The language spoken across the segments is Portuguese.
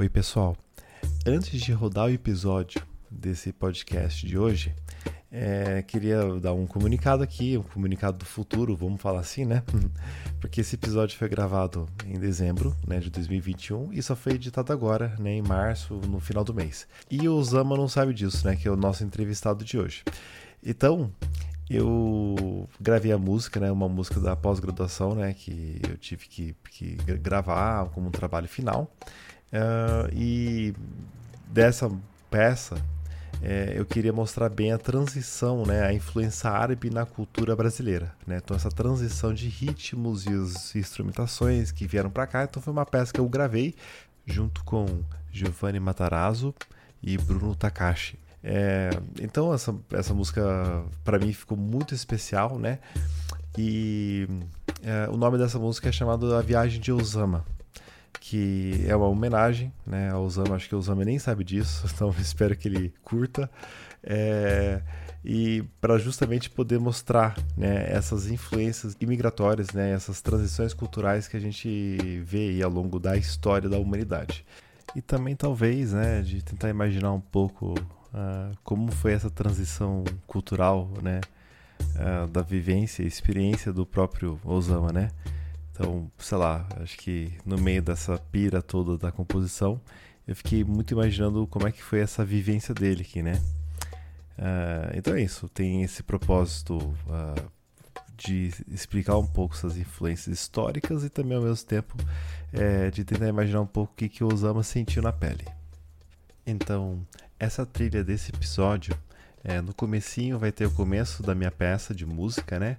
Oi, pessoal. Antes de rodar o episódio desse podcast de hoje, é, queria dar um comunicado aqui, um comunicado do futuro, vamos falar assim, né? Porque esse episódio foi gravado em dezembro né, de 2021 e só foi editado agora, né, em março, no final do mês. E o Osama não sabe disso, né? Que é o nosso entrevistado de hoje. Então, eu gravei a música, né? Uma música da pós-graduação, né? Que eu tive que, que gravar como um trabalho final. Uh, e dessa peça é, eu queria mostrar bem a transição, né, a influência árabe na cultura brasileira, né? Então essa transição de ritmos e as instrumentações que vieram para cá, então foi uma peça que eu gravei junto com Giovanni Matarazzo e Bruno Takashi. É, então essa, essa música para mim ficou muito especial, né? E é, o nome dessa música é chamado A Viagem de Osama que é uma homenagem né, ao Osama. Acho que o Osama nem sabe disso, então espero que ele curta. É, e para justamente poder mostrar né, essas influências imigratórias, né, essas transições culturais que a gente vê ao longo da história da humanidade. E também talvez né, de tentar imaginar um pouco uh, como foi essa transição cultural né, uh, da vivência e experiência do próprio Osama, né? Então, sei lá, acho que no meio dessa pira toda da composição, eu fiquei muito imaginando como é que foi essa vivência dele aqui, né? Uh, então é isso, tem esse propósito uh, de explicar um pouco essas influências históricas e também ao mesmo tempo é, de tentar imaginar um pouco o que, que o Osama sentiu na pele. Então, essa trilha desse episódio, é, no comecinho vai ter o começo da minha peça de música, né?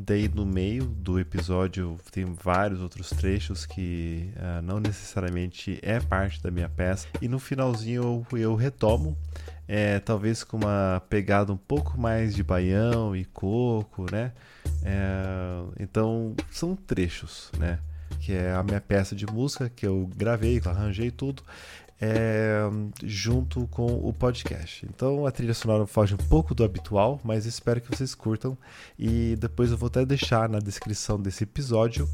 Daí no meio do episódio tem vários outros trechos que uh, não necessariamente é parte da minha peça. E no finalzinho eu, eu retomo, é, talvez com uma pegada um pouco mais de baião e coco, né? É, então são trechos, né? Que é a minha peça de música que eu gravei, que eu arranjei tudo é, junto com o podcast. Então a trilha sonora foge um pouco do habitual, mas espero que vocês curtam. E depois eu vou até deixar na descrição desse episódio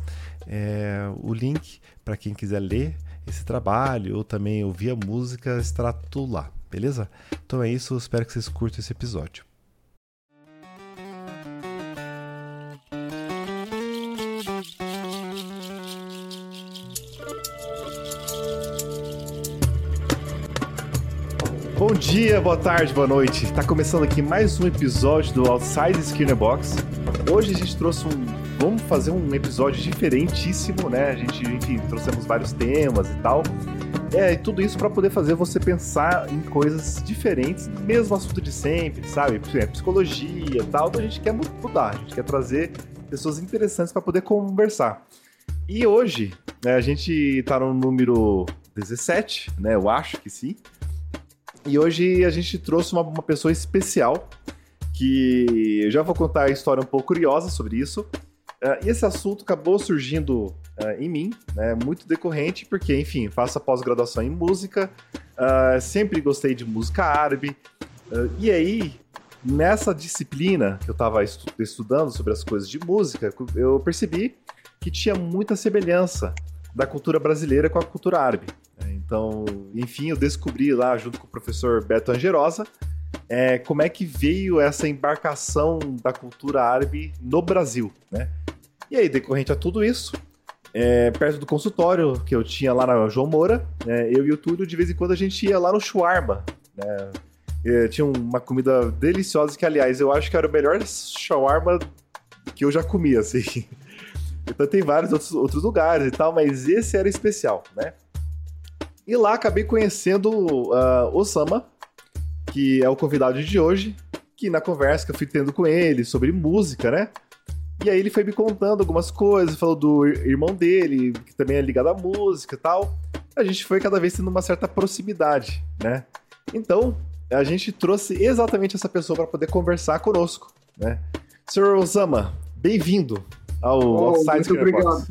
é, o link para quem quiser ler esse trabalho ou também ouvir a música, estará tudo lá, beleza? Então é isso, espero que vocês curtam esse episódio. Bom dia, boa tarde, boa noite. Está começando aqui mais um episódio do Outside Skinner Box. Hoje a gente trouxe um. Vamos fazer um episódio diferentíssimo, né? A gente, enfim, trouxemos vários temas e tal. É, e tudo isso para poder fazer você pensar em coisas diferentes, mesmo assunto de sempre, sabe? É, psicologia e tal. Então a gente quer mudar, a gente quer trazer pessoas interessantes para poder conversar. E hoje, né, a gente está no número 17, né? Eu acho que sim. E hoje a gente trouxe uma, uma pessoa especial que eu já vou contar a história um pouco curiosa sobre isso. Uh, e esse assunto acabou surgindo uh, em mim, né, muito decorrente, porque, enfim, faço a pós-graduação em música, uh, sempre gostei de música árabe. e aí, nessa disciplina que eu estava estu estudando sobre as coisas de música, eu percebi que tinha muita semelhança da cultura brasileira com a cultura árabe. Então, enfim, eu descobri lá, junto com o professor Beto Angerosa, é, como é que veio essa embarcação da cultura árabe no Brasil, né? E aí, decorrente a tudo isso, é, perto do consultório que eu tinha lá na João Moura, é, eu e o Túlio, de vez em quando a gente ia lá no shawarma, né? É, tinha uma comida deliciosa que, aliás, eu acho que era o melhor shawarma que eu já comi, assim. Então tem vários outros, outros lugares e tal, mas esse era especial, né? E lá acabei conhecendo uh, Osama, que é o convidado de hoje, que na conversa que eu fui tendo com ele sobre música, né? E aí ele foi me contando algumas coisas, falou do irmão dele, que também é ligado à música e tal. A gente foi cada vez tendo uma certa proximidade, né? Então, a gente trouxe exatamente essa pessoa para poder conversar conosco, né? Sr. Osama, bem-vindo ao oh, Outside Muito obrigado.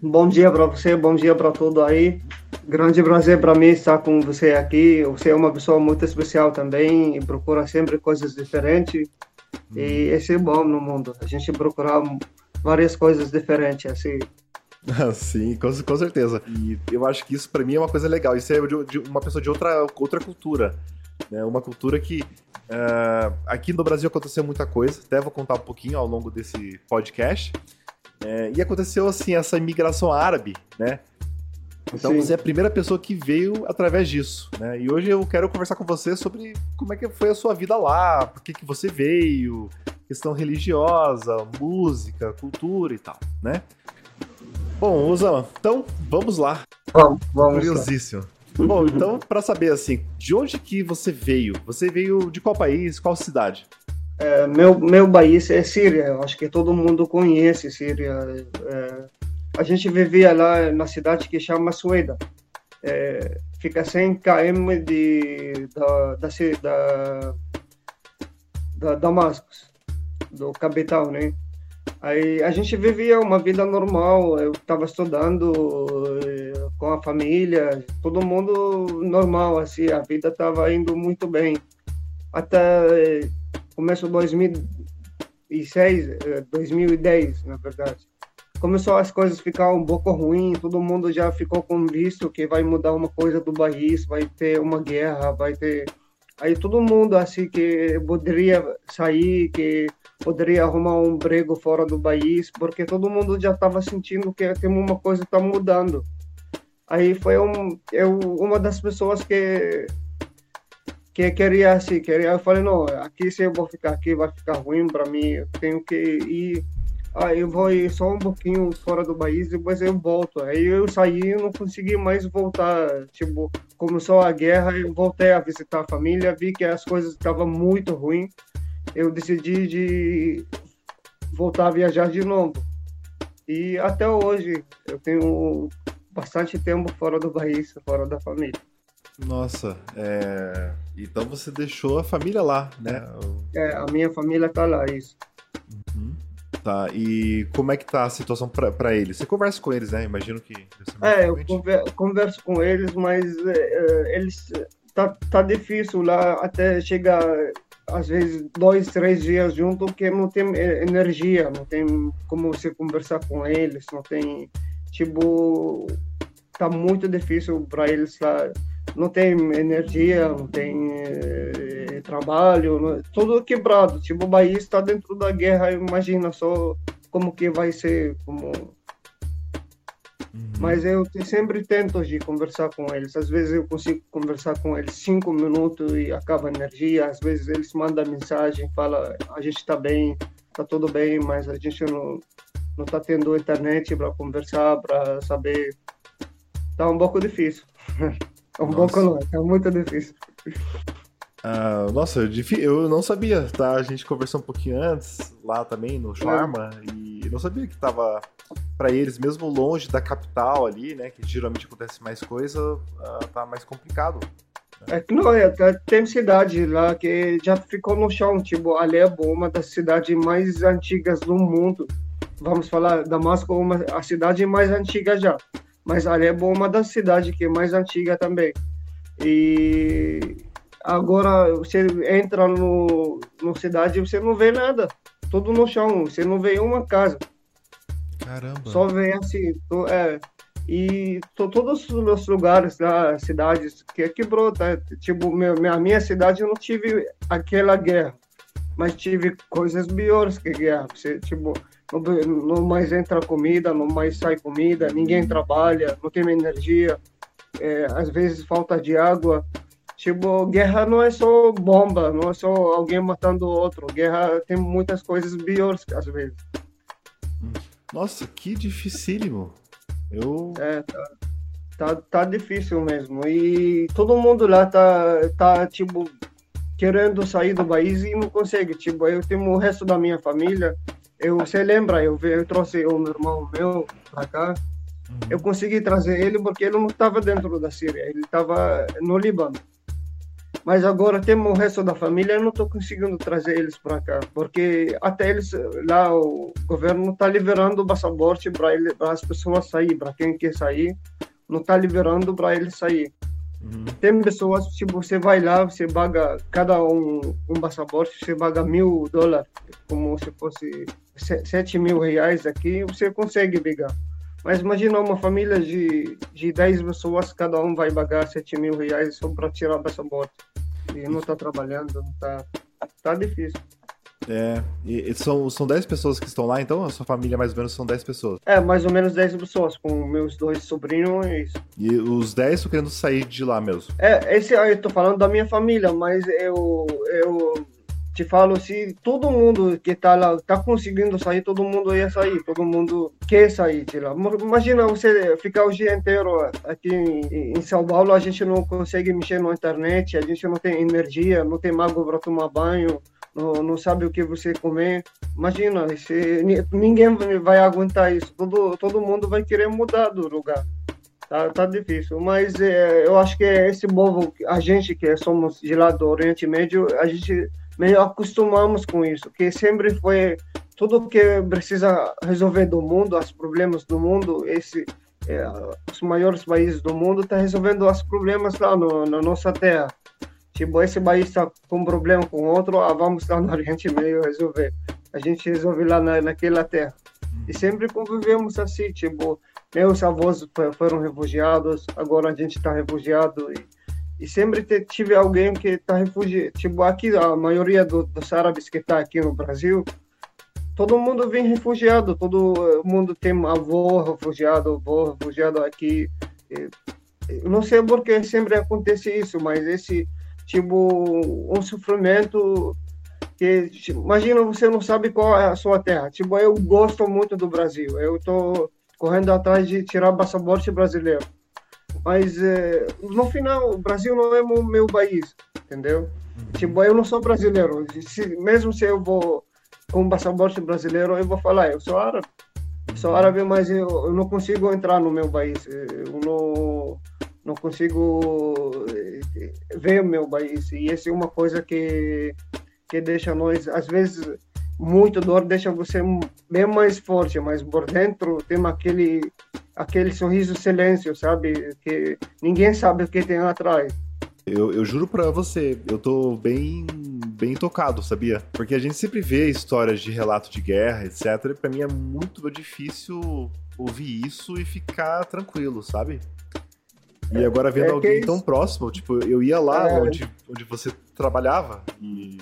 Bom dia para você, bom dia para todos aí. Grande prazer para mim estar com você aqui. Você é uma pessoa muito especial também e procura sempre coisas diferentes. Hum. E esse é bom no mundo. A gente procura várias coisas diferentes assim. Sim, com, com certeza. E eu acho que isso para mim é uma coisa legal. Isso é de, de uma pessoa de outra, outra cultura. Né? Uma cultura que uh, aqui no Brasil aconteceu muita coisa. Até vou contar um pouquinho ao longo desse podcast. É, e aconteceu assim essa imigração árabe, né? Então Sim. você é a primeira pessoa que veio através disso, né? E hoje eu quero conversar com você sobre como é que foi a sua vida lá, por que, que você veio, questão religiosa, música, cultura e tal, né? Bom, Osama, então vamos lá. Vamos, vamos. Curiosíssimo. Lá. Bom, então, para saber assim, de onde que você veio? Você veio de qual país, qual cidade? É, meu, meu país é Síria, eu acho que todo mundo conhece Síria. É, a gente vivia lá na cidade que chama Sueda. É, fica 100 km de, da, da, da, da Damascus, do capital, né? Aí a gente vivia uma vida normal, eu estava estudando eh, com a família, todo mundo normal, assim, a vida estava indo muito bem. Até eh, começo de 2006, 2010, na verdade começou as coisas ficar um pouco ruins, todo mundo já ficou com visto que vai mudar uma coisa do país, vai ter uma guerra, vai ter aí todo mundo assim que poderia sair, que poderia arrumar um emprego fora do país, porque todo mundo já estava sentindo que tem uma coisa está mudando. Aí foi um, eu uma das pessoas que que queria assim, queria, eu falei não, aqui se eu vou ficar aqui vai ficar ruim para mim, eu tenho que ir ah, eu vou ir só um pouquinho fora do país, depois eu volto. Aí eu saí e não consegui mais voltar. Tipo, começou a guerra, eu voltei a visitar a família, vi que as coisas estavam muito ruins. Eu decidi de voltar a viajar de novo. E até hoje eu tenho bastante tempo fora do país, fora da família. Nossa, é... então você deixou a família lá, né? É, a minha família tá lá, isso. Tá, e como é que tá a situação para eles? Você conversa com eles, né? Imagino que... É, eu converso com eles, mas é, eles... Tá, tá difícil lá até chegar, às vezes, dois, três dias junto, porque não tem energia, não tem como você conversar com eles, não tem... Tipo, tá muito difícil para eles lá. Não tem energia, não tem trabalho, né? tudo quebrado. Tipo, o país está dentro da guerra, imagina só como que vai ser, como... Uhum. Mas eu sempre tento de conversar com eles. Às vezes eu consigo conversar com eles cinco minutos e acaba a energia. Às vezes eles mandam mensagem, fala a gente está bem, está tudo bem, mas a gente não não está tendo internet para conversar, para saber. Está um pouco difícil. um Nossa. pouco não, é muito difícil. Uh, nossa, eu não sabia, tá? A gente conversou um pouquinho antes, lá também, no Sharma, é. e não sabia que tava, para eles, mesmo longe da capital ali, né, que geralmente acontece mais coisa, uh, tá mais complicado. É que não, é, tem cidade lá que já ficou no chão, tipo Alepo, uma das cidades mais antigas do mundo. Vamos falar, Damasco, uma, a cidade mais antiga já, mas Alepo é uma das cidades que é mais antiga também. E Agora, você entra no, no cidade e você não vê nada. Tudo no chão. Você não vê uma casa. Caramba. Só vê assim. é, e tô, todos os meus lugares lá, cidades, que quebrou, tá? Tipo, meu, minha, minha cidade eu não tive aquela guerra. Mas tive coisas piores que guerra. Você, tipo, não, mais entra comida, não mais sai comida, ninguém trabalha, não tem energia. É, às vezes falta de água. Tipo, guerra não é só bomba, não é só alguém matando o outro. Guerra tem muitas coisas piores às vezes. Nossa, que dificílimo. Eu. É, tá, tá, tá difícil mesmo. E todo mundo lá tá, tá, tipo, querendo sair do país e não consegue. Tipo, eu tenho o resto da minha família. Eu, você lembra, eu, eu trouxe o meu irmão meu pra cá. Uhum. Eu consegui trazer ele porque ele não estava dentro da Síria, ele estava no Líbano. Mas agora temos o resto da família, eu não estou conseguindo trazer eles para cá, porque até eles lá o governo está liberando o passaporte para as pessoas sair, para quem quer sair, não está liberando para eles sair. Uhum. Tem pessoas, tipo, você vai lá, você paga cada um um passaporte, você paga mil dólares, como se fosse sete mil reais aqui, você consegue pegar. Mas imagina uma família de, de 10 pessoas, cada um vai pagar 7 mil reais só para tirar passaporte. E não está trabalhando, tá, tá difícil. É, e, e são, são 10 pessoas que estão lá, então? A sua família mais ou menos são 10 pessoas? É, mais ou menos 10 pessoas, com meus dois sobrinhos e isso. E os 10 estão querendo sair de lá mesmo? É, esse aí eu tô falando da minha família, mas eu, eu te falo se todo mundo que tá lá tá conseguindo sair, todo mundo ia sair, todo mundo quer sair de lá. Imagina você ficar o dia inteiro aqui em, em São Paulo, a gente não consegue mexer na internet, a gente não tem energia, não tem água para tomar banho não, não sabe o que você comer. Imagina, se, ninguém vai aguentar isso. Todo, todo mundo vai querer mudar do lugar. Tá, tá difícil. Mas é, eu acho que esse povo, a gente que somos de lá do Oriente Médio, a gente meio acostumamos com isso, que sempre foi tudo que precisa resolver do mundo, os problemas do mundo, esse é, os maiores países do mundo está resolvendo os problemas lá no, na nossa terra. Tipo, esse país está com problema com outro, ah, vamos lá no Oriente Meio resolver. A gente resolve lá na, naquela terra. E sempre convivemos assim, tipo, meus avós foram refugiados, agora a gente está refugiado e, e sempre tive alguém que está refugiado. Tipo, aqui a maioria do, dos árabes que está aqui no Brasil, todo mundo vem refugiado, todo mundo tem avô refugiado, avô refugiado aqui. Eu não sei por que sempre acontece isso, mas esse tipo, um sofrimento que, tipo, imagina, você não sabe qual é a sua terra. Tipo, eu gosto muito do Brasil. Eu tô correndo atrás de tirar passaporte brasileiro. Mas, é, no final, o Brasil não é o meu país, entendeu? Tipo, eu não sou brasileiro. Se, mesmo se eu vou com passaporte brasileiro, eu vou falar, eu sou árabe. Sou árabe, mas eu, eu não consigo entrar no meu país. Eu não não consigo eh, ver o meu país. E essa é uma coisa que, que deixa nós, às vezes, muito dor, deixa você bem mais forte, mas por dentro tem aquele, aquele sorriso silêncio, sabe? Que ninguém sabe o que tem atrás. Eu, eu juro para você, eu tô bem bem tocado, sabia? Porque a gente sempre vê histórias de relato de guerra, etc. E pra mim é muito difícil ouvir isso e ficar tranquilo, sabe? E agora vendo é alguém tão próximo, tipo, eu ia lá é... onde, onde você trabalhava e.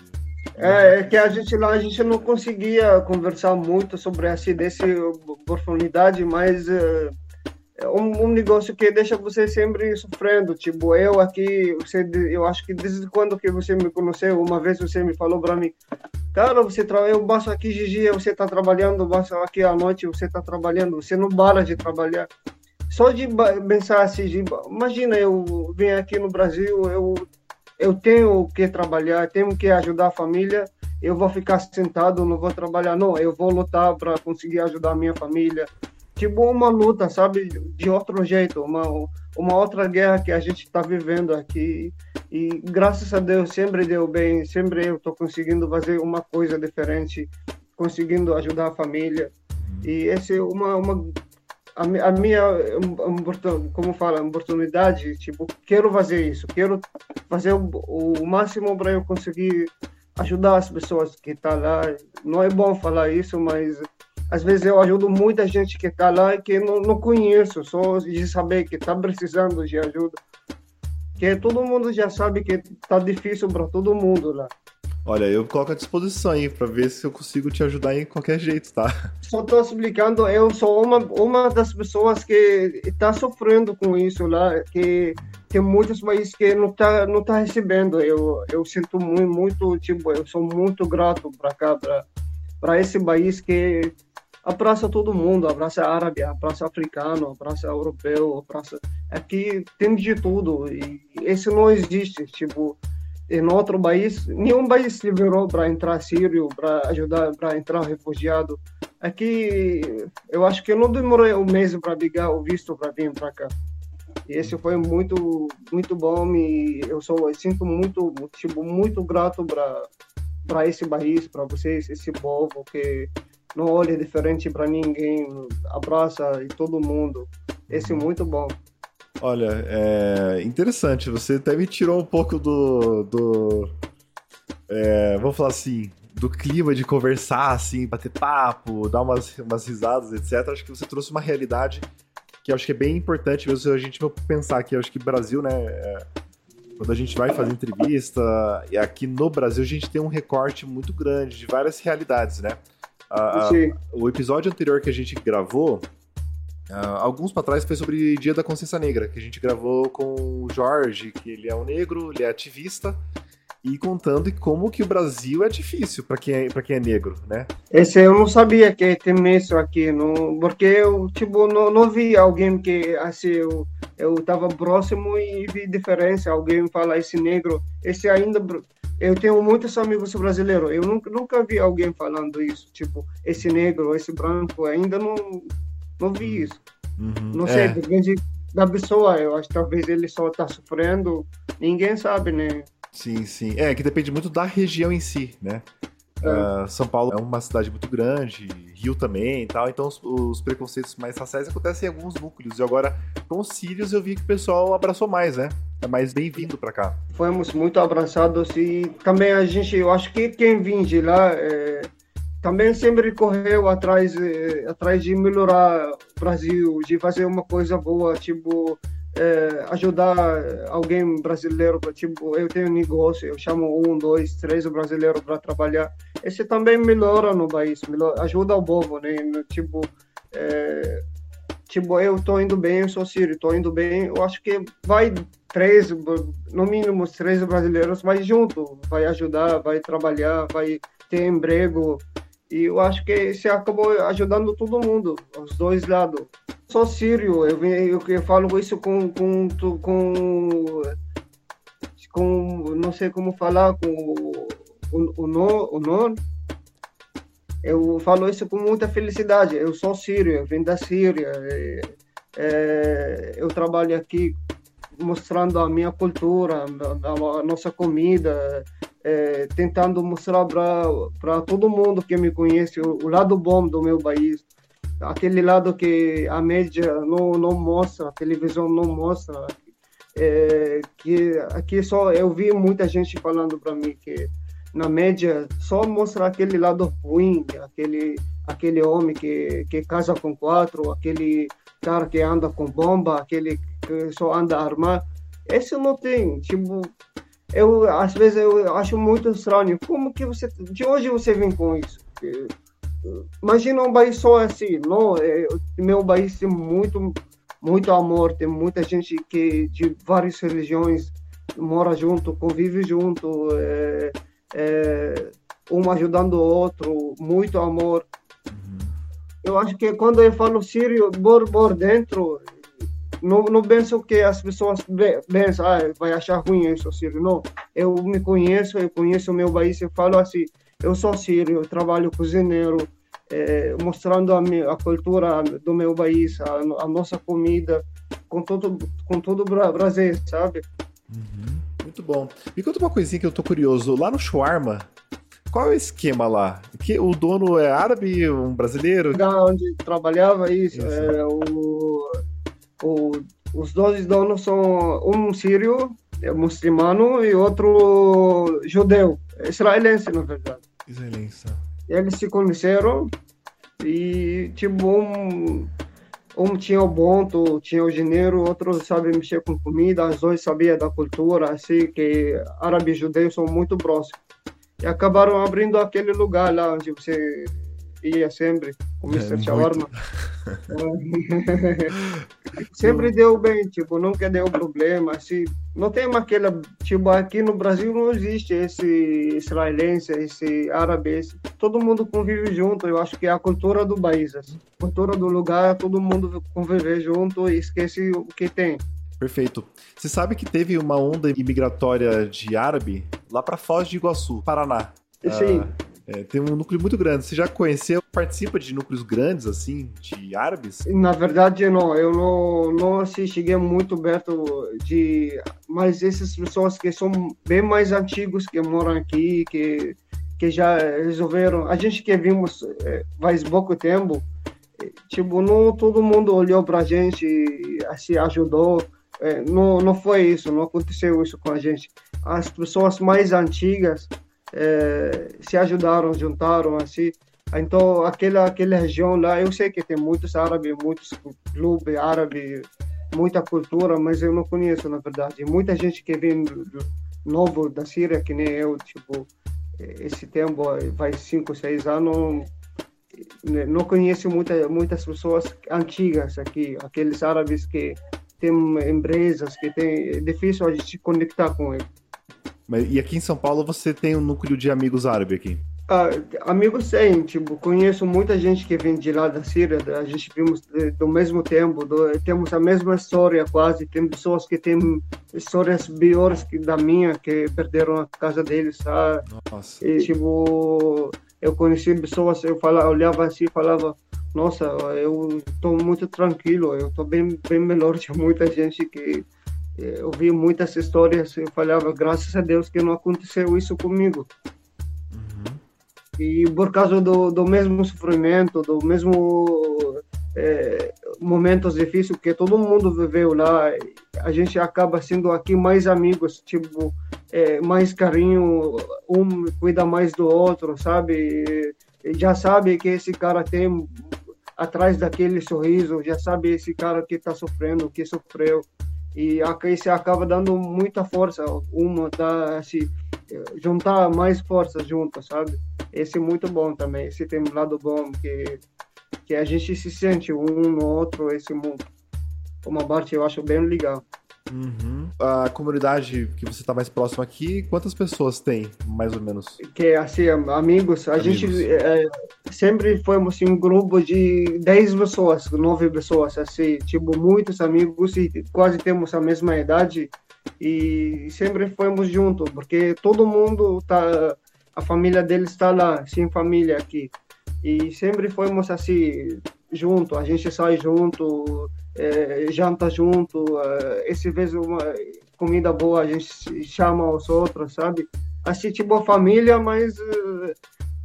É, é que a gente lá a gente não conseguia conversar muito sobre essa dessa oportunidade, mas é, é um, um, negócio que deixa você sempre sofrendo. Tipo, eu aqui, você, eu acho que desde quando que você me conheceu, uma vez você me falou para mim, cara, você tra... eu passo aqui de dia, você tá trabalhando, passo aqui à noite, você tá trabalhando, você não para de trabalhar só de pensar assim, de, imagina eu vim aqui no Brasil, eu eu tenho que trabalhar, tenho que ajudar a família, eu vou ficar sentado, não vou trabalhar, não, eu vou lutar para conseguir ajudar a minha família. Tipo uma luta, sabe, de outro jeito, uma uma outra guerra que a gente está vivendo aqui. E graças a Deus sempre deu bem, sempre eu estou conseguindo fazer uma coisa diferente, conseguindo ajudar a família. E essa é uma, uma a, a minha como fala oportunidade tipo quero fazer isso quero fazer o, o máximo para eu conseguir ajudar as pessoas que estão tá lá. Não é bom falar isso mas às vezes eu ajudo muita gente que está lá e que não, não conheço só de saber que está precisando de ajuda que todo mundo já sabe que está difícil para todo mundo lá Olha, eu coloco à disposição aí para ver se eu consigo te ajudar em qualquer jeito, tá? Só estou explicando, eu sou uma, uma das pessoas que está sofrendo com isso lá, que tem muitos países que não tá não tá recebendo. Eu eu sinto muito, muito tipo, eu sou muito grato para cá, para para esse país que abraça todo mundo, abraça árabe, abraça africano, abraça europeu, abraça aqui tem de tudo e esse não existe, tipo em outro país, nenhum país se liberou para entrar sírio, para ajudar, para entrar refugiado. Aqui, eu acho que não demorou um mês para pegar o visto para vir para cá. E esse foi muito, muito bom e eu sou, eu sinto muito, tipo, muito grato para para esse país, para vocês, esse povo que não olha diferente para ninguém, abraça e todo mundo. Esse é muito bom. Olha, é interessante. Você até me tirou um pouco do. do é, vamos falar assim. do clima de conversar, assim, bater papo, dar umas, umas risadas, etc. Acho que você trouxe uma realidade que acho que é bem importante mesmo a gente pensar que acho que Brasil, né, é, quando a gente vai fazer entrevista, e aqui no Brasil a gente tem um recorte muito grande de várias realidades, né? A, a, o episódio anterior que a gente gravou, Uh, alguns para trás foi sobre Dia da Consciência Negra, que a gente gravou com o Jorge, que ele é um negro, ele é ativista, e contando como que o Brasil é difícil para quem, é, quem é negro, né? Esse eu não sabia que tem isso aqui, não, porque eu tipo não, não vi alguém que assim eu eu estava próximo e vi diferença, alguém fala esse negro, esse ainda eu tenho muitos amigos brasileiros, eu nunca, nunca vi alguém falando isso, tipo esse negro, esse branco, ainda não não vi isso. Uhum, não sei, é. depende da pessoa, eu acho que talvez ele só está sofrendo, ninguém sabe, né? Sim, sim. É, que depende muito da região em si, né? Uh, São Paulo é uma cidade muito grande, Também e tal, então os, os, preconceitos mais raciais acontecem em alguns núcleos. E agora, com os Sírios, eu vi que o pessoal abraçou mais, né? É mais bem-vindo para cá. Fomos muito abraçados e também a gente, eu acho que quem vem de lá é, também sempre correu atrás, é, atrás de melhorar o Brasil, de fazer uma coisa boa, tipo é, ajudar alguém brasileiro, tipo, eu tenho um negócio, eu chamo um, dois, três brasileiros para trabalhar. Esse também melhora no país, melhora, ajuda o povo, né? Tipo, é, tipo, eu estou indo bem, eu sou sírio, estou indo bem, eu acho que vai três, no mínimo três brasileiros, vai junto, vai ajudar, vai trabalhar, vai ter emprego, e eu acho que isso acabou ajudando todo mundo, os dois lados. Sou sírio, eu, eu, eu falo isso com, com, com, com, não sei como falar, com o, o, o nome. Eu falo isso com muita felicidade. Eu sou sírio, eu venho da Síria. É, é, eu trabalho aqui mostrando a minha cultura, a, a nossa comida, é, tentando mostrar para todo mundo que me conhece o, o, lado bom do meu país, aquele lado que a mídia não, não mostra, a televisão não mostra. É, que aqui só eu vi muita gente falando para mim que na média só mostra aquele lado ruim, aquele aquele homem que, que casa com quatro, aquele cara que anda com bomba, aquele que só anda armado. Esse não tem, tipo, eu às vezes eu acho muito estranho. Como que você, de hoje você vem com isso? Imagina um país só assim, não? É, meu país tem muito, muito amor, tem muita gente que de várias religiões mora junto, convive junto, é, é, um ajudando o outro, muito amor. Uhum. Eu acho que quando eu falo sírio, por, por dentro, não, não penso que as pessoas pensam, ah, vai achar ruim isso, sírio. Não, eu me conheço, eu conheço o meu país, eu falo assim, eu sou sírio, eu trabalho cozinheiro, é, mostrando a, minha, a cultura do meu país, a, a, nossa comida, com todo, com todo Brasil, sabe? Uhum. Muito bom. Me conta uma coisinha que eu tô curioso. Lá no Shawarma, qual é o esquema lá? Que o dono é árabe, um brasileiro? Da onde trabalhava isso, isso. É, o o, os dois donos são um sírio, é muçulmano, e outro judeu, israelense, na verdade. Israelense. Eles se conheceram e, tipo, um, um tinha o ponto, tinha o dinheiro, outro sabe mexer com comida, os dois sabiam da cultura, assim, que árabe e judeu são muito próximos. E acabaram abrindo aquele lugar lá onde você ia sempre com o Mr. É, Shawarma. sempre deu bem, tipo, nunca deu problema, assim. Não tem aquela, tipo, aqui no Brasil não existe esse israelense, esse árabe, esse, todo mundo convive junto, eu acho que é a cultura do país, assim. cultura do lugar, todo mundo conviver junto e esquece o que tem. Perfeito. Você sabe que teve uma onda imigratória de árabe lá para Foz de Iguaçu, Paraná. Sim. Uh, é, tem um núcleo muito grande. Você já conheceu, participa de núcleos grandes, assim, de árabes? Na verdade, não. Eu não, não assim, cheguei muito perto de... Mas essas pessoas que são bem mais antigos, que moram aqui, que, que já resolveram... A gente que vimos é, faz pouco tempo, tipo, não todo mundo olhou pra gente, assim, ajudou. É, não, não foi isso, não aconteceu isso com a gente. As pessoas mais antigas é, se ajudaram, juntaram, assim. Então, aquela, aquela região lá, eu sei que tem muitos árabes, muitos clubes árabes, muita cultura, mas eu não conheço, na verdade. Muita gente que vem novo da Síria, que nem eu, tipo, esse tempo, vai cinco, seis anos, não conheço muita, muitas pessoas antigas aqui, aqueles árabes que têm empresas, que tem, é difícil a gente se conectar com eles. Mas, e aqui em São Paulo você tem um núcleo de amigos árabes aqui? Ah, amigos tem, tipo, conheço muita gente que vem de lá da Síria, a gente vimos do mesmo tempo, do, temos a mesma história quase, tem pessoas que têm histórias piores que da minha, que perderam a casa deles, sabe? Nossa. E, tipo, eu conheci pessoas, eu falava, olhava assim e falava, nossa, eu estou muito tranquilo, eu estou bem, bem melhor de muita gente que eu vi muitas histórias, eu falava, graças a Deus que não aconteceu isso comigo. E por causa do, do mesmo sofrimento, do mesmo é, momentos difíceis que todo mundo viveu lá, a gente acaba sendo aqui mais amigos, tipo, é, mais carinho, um cuida mais do outro, sabe? E já sabe que esse cara tem atrás daquele sorriso, já sabe esse cara que está sofrendo, que sofreu. E aqui se acaba dando muita força, uma tá assim, juntar mais forças juntas, sabe? Esse é muito bom também. Esse tem um lado bom que que a gente se sente um no outro. Esse uma parte eu acho bem legal. Uhum. A comunidade que você está mais próximo aqui, quantas pessoas tem, mais ou menos? Que assim, amigos, a amigos. gente é, sempre fomos assim, um grupo de 10 pessoas, 9 pessoas, assim, tipo, muitos amigos e quase temos a mesma idade e sempre fomos juntos, porque todo mundo tá, a família deles está lá, sem família aqui. E sempre fomos assim, junto, a gente sai junto, é, janta junto, é, esse vez uma comida boa a gente chama os outros, sabe? Assim, tipo família, mas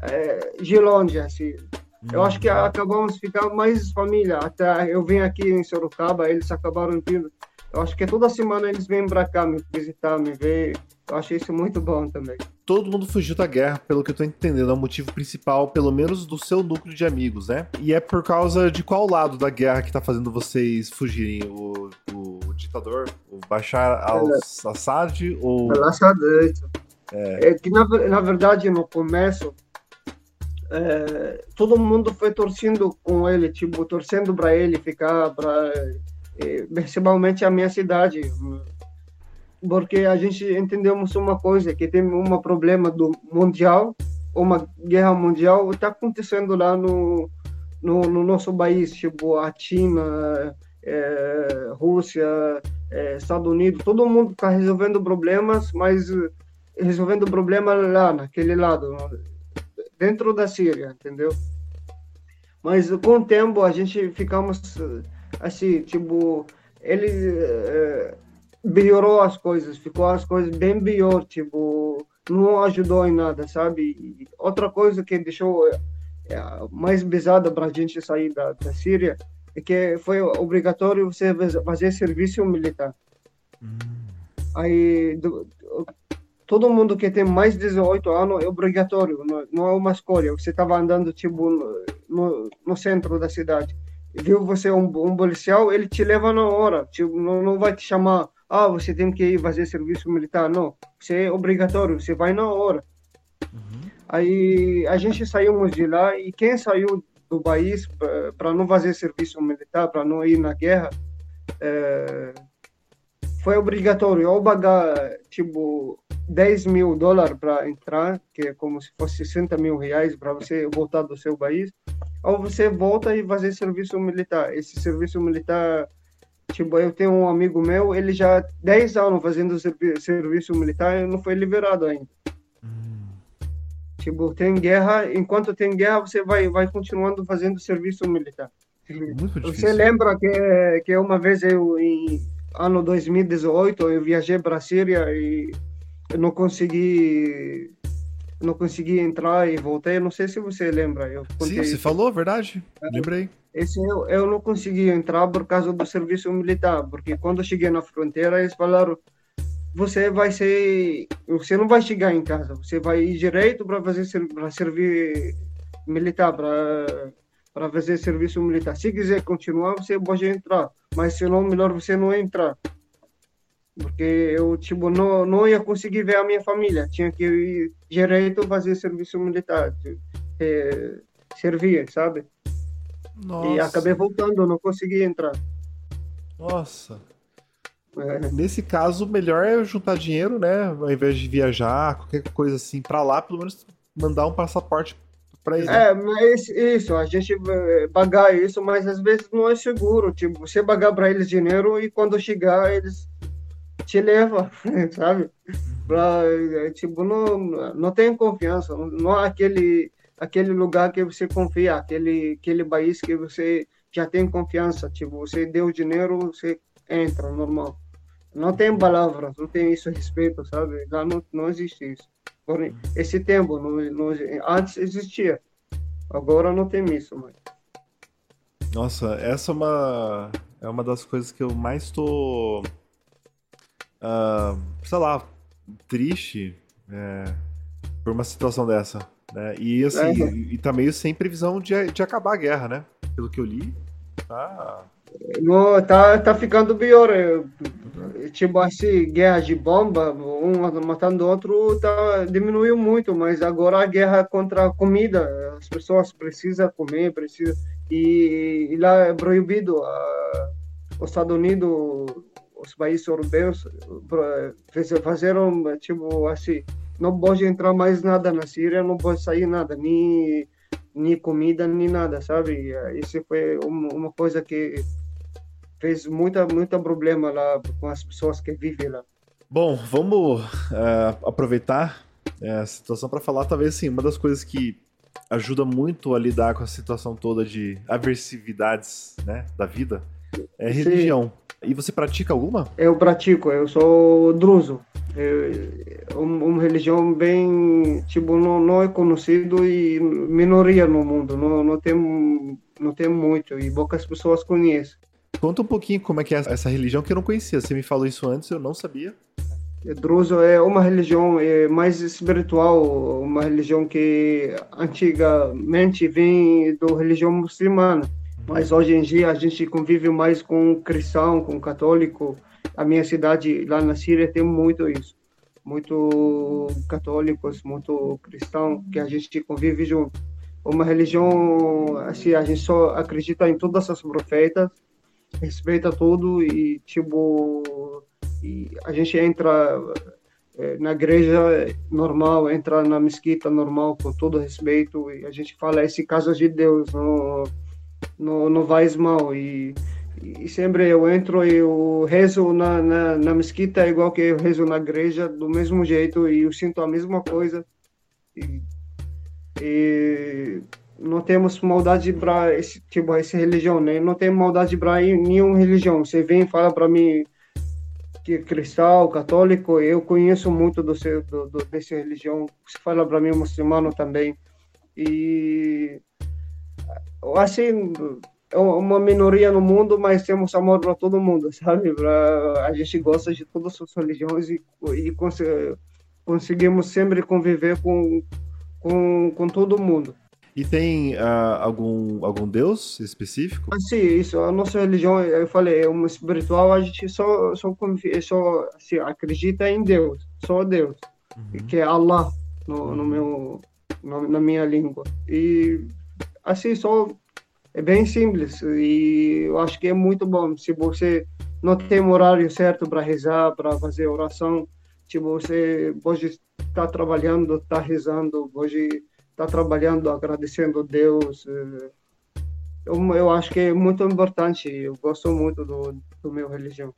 é, de longe, assim. Eu acho que acabamos ficando mais família. Até eu vim aqui em Sorocaba, eles acabaram vindo eu acho que toda semana eles vêm pra cá me visitar, me ver. Eu achei isso muito bom também. Todo mundo fugiu da guerra, pelo que eu tô entendendo. É o motivo principal, pelo menos do seu núcleo de amigos, né? E é por causa de qual lado da guerra que tá fazendo vocês fugirem? O, o ditador? O Bashar al-Assad? É. Ou... Al-Assad, é. é. que na, na verdade no começo é, todo mundo foi torcendo com ele, tipo, torcendo para ele ficar, para principalmente a minha cidade, porque a gente entendemos uma coisa, que tem um problema do mundial, uma guerra mundial está acontecendo lá no, no, no, nosso país, tipo a China, é, Rússia, é, Estados Unidos, todo mundo está resolvendo problemas, mas resolvendo problema lá, naquele lado, dentro da Síria, entendeu? Mas com o tempo a gente ficamos assim, tipo, ele é, piorou as coisas, ficou as coisas bem pior, tipo, não ajudou em nada, sabe? E outra coisa que deixou é, mais pesada para a gente sair da, da Síria é que foi obrigatório você fazer serviço militar. Hum. Aí do, todo mundo que tem mais de 18 anos é obrigatório, não, não é uma escolha. Você estava andando tipo no, no centro da cidade viu você um, um policial, ele te leva na hora, tipo, não, não vai te chamar, ah, você tem que ir fazer serviço militar, não, você é obrigatório, você vai na hora. Uhum. Aí a gente saímos de lá e quem saiu do país para não fazer serviço militar, para não ir na guerra, é, foi obrigatório ou pagar tipo 10 mil dólares para entrar, que é como se fosse 60 mil reais para você voltar do seu país, ou você volta e fazer serviço militar. Esse serviço militar, tipo, eu tenho um amigo meu, ele já 10 anos fazendo serviço militar e não foi liberado ainda. Hum. Tipo, tem guerra, enquanto tem guerra, você vai, vai continuando fazendo serviço militar. Você lembra que, que uma vez eu, em ano 2018, eu viajei para a Síria e eu não consegui não consegui entrar e voltei. Não sei se você lembra. Eu Sim, você falou, verdade. É, Lembrei. Esse eu, eu não consegui entrar por causa do serviço militar, porque quando eu cheguei na fronteira, eles falaram você vai ser, você não vai chegar em casa, você vai ir direito para fazer para servir militar, para para fazer serviço militar. Se quiser continuar, você pode entrar, mas se não, melhor você não entrar. Porque eu, tipo, não, não ia conseguir ver a minha família. Tinha que ir direito fazer serviço militar, é, servir, sabe? Nossa. E acabei voltando, não consegui entrar. Nossa. É. Nesse caso, melhor é juntar dinheiro, né? Ao invés de viajar, qualquer coisa assim, para lá, pelo menos mandar um passaporte para ele. É, mas isso, a gente pagar isso, mas às vezes não é seguro. Tipo, você pagar para eles dinheiro e quando chegar, eles te levam, sabe? Pra, é, tipo, não, não tem confiança, não, é aquele, aquele lugar que você confia, aquele, aquele país que você já tem confiança. Tipo, você deu dinheiro, você entra normal não tem palavras, não tem isso respeito, sabe? Lá não, não existe isso. Por esse tempo, não, não, antes existia, agora não tem isso mais. Nossa, essa é uma, é uma das coisas que eu mais estou, uh, sei lá, triste é, por uma situação dessa. Né? E assim, é. e, e tá meio sem previsão de, de acabar a guerra, né? Pelo que eu li, tá no, tá, tá ficando pior. Tipo assim, guerra de bomba, um matando o outro, tá, diminuiu muito, mas agora a guerra contra a comida, as pessoas precisam comer, precisam. E, e lá é proibido. A, os Estados Unidos, os países europeus fizeram tipo assim: não pode entrar mais nada na Síria, não pode sair nada, nem, nem comida, nem nada, sabe? Isso foi uma, coisa que fez muita muita problema lá com as pessoas que vivem lá. Bom, vamos uh, aproveitar uh, a situação para falar talvez assim uma das coisas que ajuda muito a lidar com a situação toda de aversividades, né, da vida é religião. Sim. E você pratica alguma? Eu pratico, eu sou druso. É uma, religião bem, tipo, não, não é conhecido e minoria no mundo, não, não tem não tem muito e poucas pessoas conhecem. Conta um pouquinho como é que é essa religião que eu não conhecia. Você me falou isso antes, eu não sabia. Druso é uma religião é, mais espiritual, uma religião que antigamente vem da religião muçulmana, mas hoje em dia a gente convive mais com cristão, com católico. A minha cidade lá na Síria tem muito isso, muito católicos, muito cristão que a gente convive junto. Uma religião assim, a gente só acredita em todas as profetas respeita tudo e tipo e a gente entra é, na igreja normal, entra na mesquita normal com todo respeito e a gente fala esse caso de Deus, não não, não faz mal e, e sempre eu entro e eu rezo na, na, na mesquita igual que eu rezo na igreja do mesmo jeito e eu sinto a mesma coisa e, e não temos maldade para esse tipo essa religião, né? Não tem maldade para nenhuma religião. Você vem e fala para mim que é cristão, católico, eu conheço muito do seu do, do dessa religião. Você fala para mim muçulmano também. E assim, é uma minoria no mundo, mas temos amor para todo mundo, sabe? Pra, a gente gosta de todas as religiões e, e cons conseguimos sempre conviver com, com, com todo mundo. E tem uh, algum, algum deus específico? Ah, sim, isso. A nossa religião, eu falei, é uma espiritual, a gente só, só, confia, só assim, acredita em Deus, só Deus, uhum. que é Allah no, no meu, na minha língua. E assim, só é bem simples e eu acho que é muito bom. Se você não tem horário certo para rezar, para fazer oração, tipo, você pode estar trabalhando, estar rezando, pode está trabalhando, agradecendo a Deus. Eh, eu, eu acho que é muito importante, eu gosto muito do, do meu religião.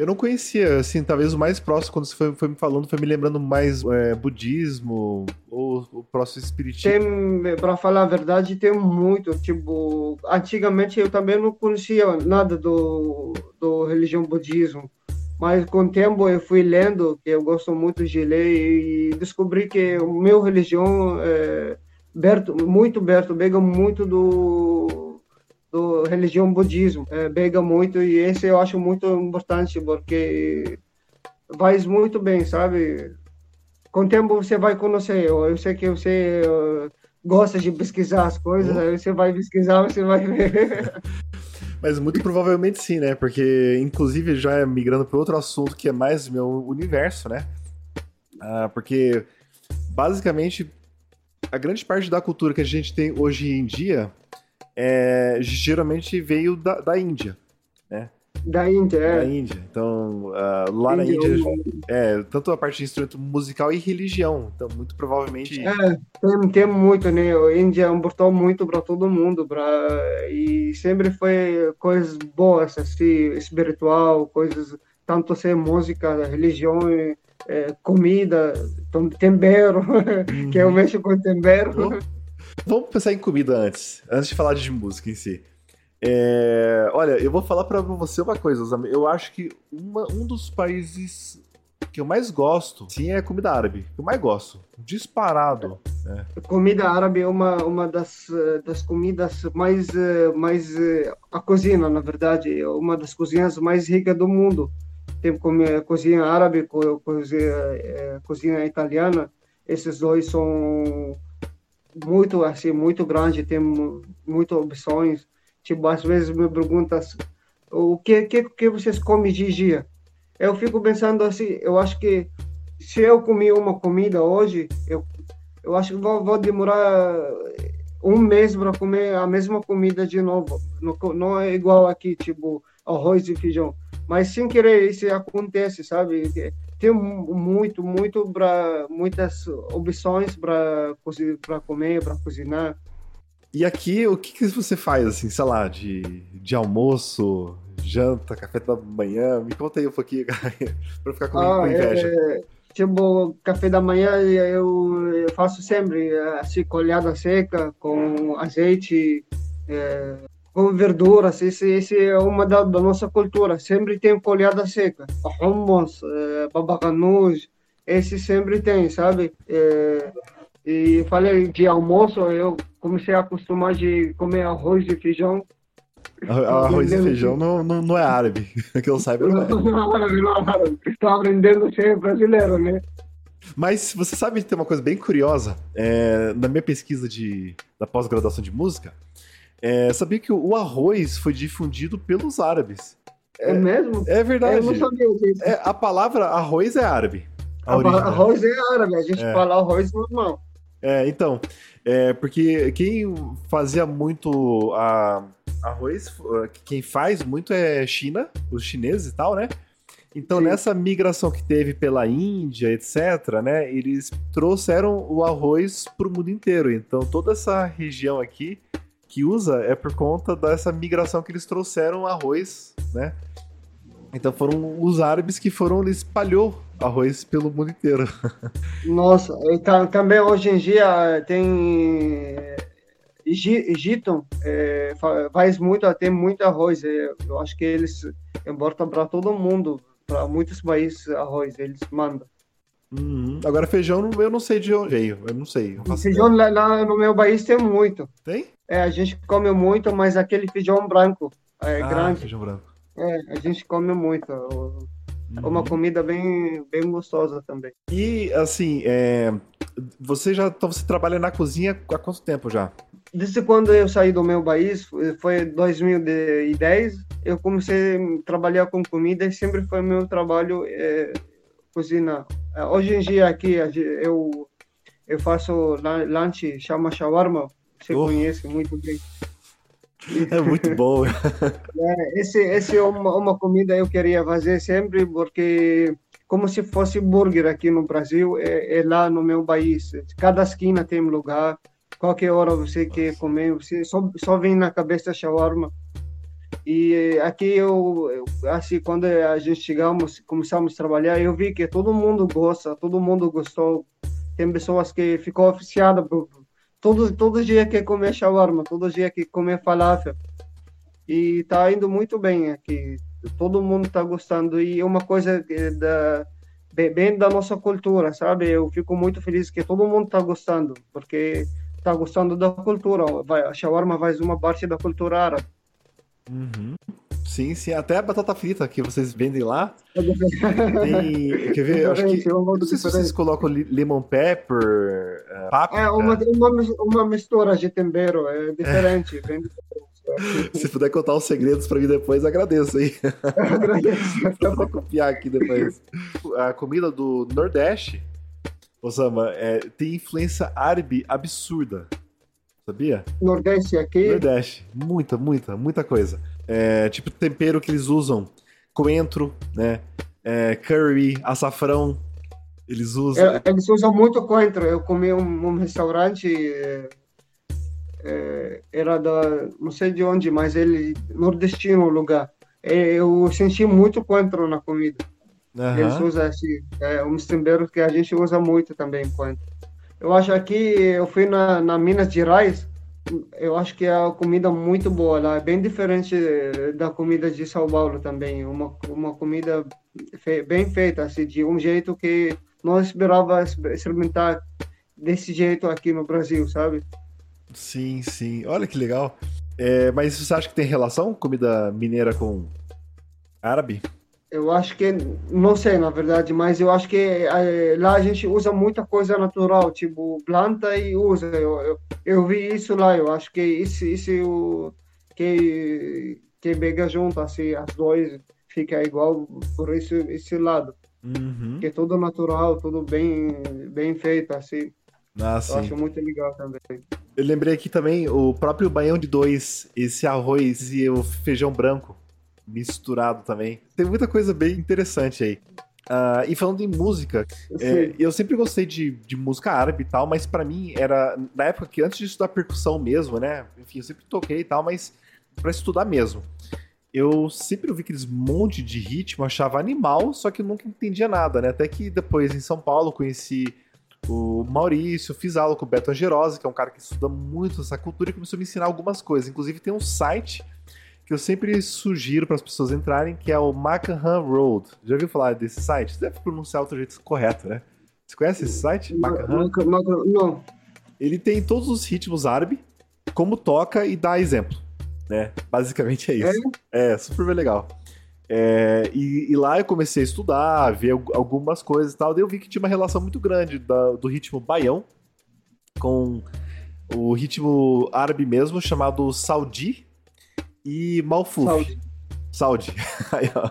Eu não conhecia, assim, talvez o mais próximo, quando você foi, foi me falando, foi me lembrando mais é, budismo ou o próximo espiritismo. Tem, para falar a verdade, tem muito, tipo, antigamente eu também não conhecia nada do, do religião budismo, mas com o tempo eu fui lendo, que eu gosto muito de ler, e descobri que o meu religião é berto, muito berto, pega muito do, do religião budismo, é, pega muito, e esse eu acho muito importante, porque faz muito bem, sabe? Com o tempo você vai conhecer. Eu, eu sei que você uh, gosta de pesquisar as coisas, uhum. aí você vai pesquisar, você vai ver. Mas muito provavelmente sim, né? Porque, inclusive, já é migrando para outro assunto que é mais meu universo, né? Ah, porque, basicamente, a grande parte da cultura que a gente tem hoje em dia é, geralmente veio da, da Índia, né? Da Índia, é. Da Índia. Então, uh, lá Índia, na Índia, é, tanto a parte de instrumento musical e religião. Então, muito provavelmente. É, tem, tem muito, né? A Índia importou muito para todo mundo. Pra... E sempre foi coisas boas, assim, espiritual, coisas, tanto ser música, religião, é, comida, tempero, uhum. que eu mexo com tempero. Vamos pensar em comida antes, antes de falar de música em si. É, olha, eu vou falar para você uma coisa, eu acho que uma, um dos países que eu mais gosto, sim, é comida árabe. Eu mais gosto. Disparado. Né? Comida árabe é uma, uma das, das comidas mais, mais. A cozinha, na verdade, é uma das cozinhas mais ricas do mundo. Tem cozinha árabe, cozinha, cozinha italiana. Esses dois são muito, assim, muito grandes, tem muitas opções. Tipo, às vezes me perguntam o que, que, que vocês comem de dia? Eu fico pensando assim, eu acho que se eu comer uma comida hoje, eu, eu acho que vou, vou demorar um mês para comer a mesma comida de novo. Não, não é igual aqui, tipo, arroz e feijão. Mas sem querer isso acontece, sabe? Tem muito, muito para muitas opções para comer, para cozinhar. E aqui, o que, que você faz, assim, sei lá, de, de almoço, janta, café da manhã? Me conta aí um pouquinho, pra ficar com, ah, com inveja. É, tipo, café da manhã eu, eu faço sempre, assim, colhada seca, com azeite, é, com verduras. Esse, esse é uma da, da, nossa cultura. Sempre tem colhada seca. Hummus, é, babacanus, esse sempre tem, sabe? É, e falei de almoço, eu comecei a acostumar de comer arroz e feijão. Arroz e feijão não, não, não é árabe, que eu saiba não é. Não, árabe, não é árabe. Estou aprendendo a ser brasileiro, né? Mas você sabe ter uma coisa bem curiosa? É, na minha pesquisa de, da pós-graduação de música, é, sabia que o arroz foi difundido pelos árabes. É, é mesmo? É verdade. Eu não sabia disso. É, a palavra arroz é árabe. Arroz é árabe, a gente é. fala arroz normal. É, então, é, porque quem fazia muito a, arroz, quem faz muito é China, os chineses e tal, né? Então, Sim. nessa migração que teve pela Índia, etc., né, eles trouxeram o arroz para o mundo inteiro. Então, toda essa região aqui que usa é por conta dessa migração que eles trouxeram arroz, né? Então foram os árabes que foram espalhou arroz pelo mundo inteiro. Nossa, tá, também hoje em dia tem Egito é, faz muito, tem muito arroz. Eu acho que eles importam para todo mundo, para muitos países arroz, eles mandam. Uhum. Agora feijão eu não sei de onde veio, eu não sei. Eu feijão lá, lá, no meu país tem muito. Tem? É, a gente come muito, mas aquele feijão branco é ah, grande. feijão branco. É, a gente come muito. É uma uhum. comida bem, bem gostosa também. E, assim, é... você já então você trabalha na cozinha há quanto tempo já? Desde quando eu saí do meu país, foi 2010, eu comecei a trabalhar com comida e sempre foi meu trabalho é, cozinhar. É, hoje em dia aqui eu, eu faço lanche, chama shawarma, você oh. conhece muito bem. É muito bom. é, esse, esse é uma, uma comida eu queria fazer sempre, porque como se fosse burger aqui no Brasil, é, é, lá no meu país. Cada esquina tem lugar, qualquer hora você Nossa. quer comer, você só, só vem na cabeça shawarma. E aqui eu, assim, quando a gente chegamos, começamos a trabalhar, eu vi que todo mundo gosta, todo mundo gostou. Tem pessoas que ficou oficiada todo, todo dia que comer shawarma, todo dia que comer falafel. E tá indo muito bem aqui. Todo mundo tá gostando. E é uma coisa da, bem da nossa cultura, sabe? Eu fico muito feliz que todo mundo tá gostando, porque tá gostando da cultura. Vai, a shawarma faz uma parte da cultura árabe. Uhum. Sim, sim. Até a batata frita que vocês vendem lá. tem. Quer ver? Acho que. Não sei se vocês colocam lemon pepper, uh, páprica. É uma, uma, uma mistura de tempero. É diferente. Bem diferente. Se puder contar os segredos para mim depois, agradeço aí. Agradeço. Dá pra copiar aqui depois. A comida do Nordeste, Osama, é, tem influência árabe absurda. Sabia? Nordeste aqui? Nordeste. Muita, muita, muita coisa. É, tipo tempero que eles usam. Coentro, né? É, curry, açafrão. Eles usam. É, eles usam muito coentro. Eu comi um, um restaurante. É, é, era da. Não sei de onde, mas ele. Nordestino o lugar. É, eu senti muito coentro na comida. Uhum. Eles usam assim, é, uns temperos que a gente usa muito também, coentro. Eu acho aqui, eu fui na, na Minas Gerais, eu acho que é a comida muito boa lá, é bem diferente da comida de São Paulo também, uma, uma comida fe, bem feita, assim, de um jeito que não esperava experimentar desse jeito aqui no Brasil, sabe? Sim, sim. Olha que legal. É, mas você acha que tem relação comida mineira com árabe? Eu acho que, não sei na verdade, mas eu acho que é, lá a gente usa muita coisa natural, tipo planta e usa. Eu, eu, eu vi isso lá, eu acho que isso, isso que, que pega junto, assim, as duas fica igual por esse, esse lado. Uhum. Que é tudo natural, tudo bem, bem feito, assim. Ah, eu acho muito legal também. Eu lembrei aqui também o próprio baião de dois, esse arroz e o feijão branco misturado também. Tem muita coisa bem interessante aí. Uh, e falando em música, é, eu sempre gostei de, de música árabe e tal, mas para mim era na época que antes de estudar percussão mesmo, né? Enfim, eu sempre toquei e tal, mas para estudar mesmo. Eu sempre ouvi aqueles monte de ritmo, achava animal, só que nunca entendia nada, né? Até que depois em São Paulo conheci o Maurício, fiz aula com o Beto Angerosa, que é um cara que estuda muito essa cultura e começou a me ensinar algumas coisas. Inclusive tem um site que eu sempre sugiro para as pessoas entrarem, que é o Macahan Road. Já ouviu falar desse site? Você deve pronunciar o jeito correto, né? Você conhece esse site? Macahan? Não. Ele tem todos os ritmos árabe, como toca e dá exemplo, né? Basicamente é isso. É, é super legal. É, e, e, lá eu comecei a estudar, ver algumas coisas e tal. Daí eu vi que tinha uma relação muito grande da, do ritmo baião com o ritmo árabe mesmo, chamado Saudi, e Malfuf. Saúde. Saúde. Aí, ó.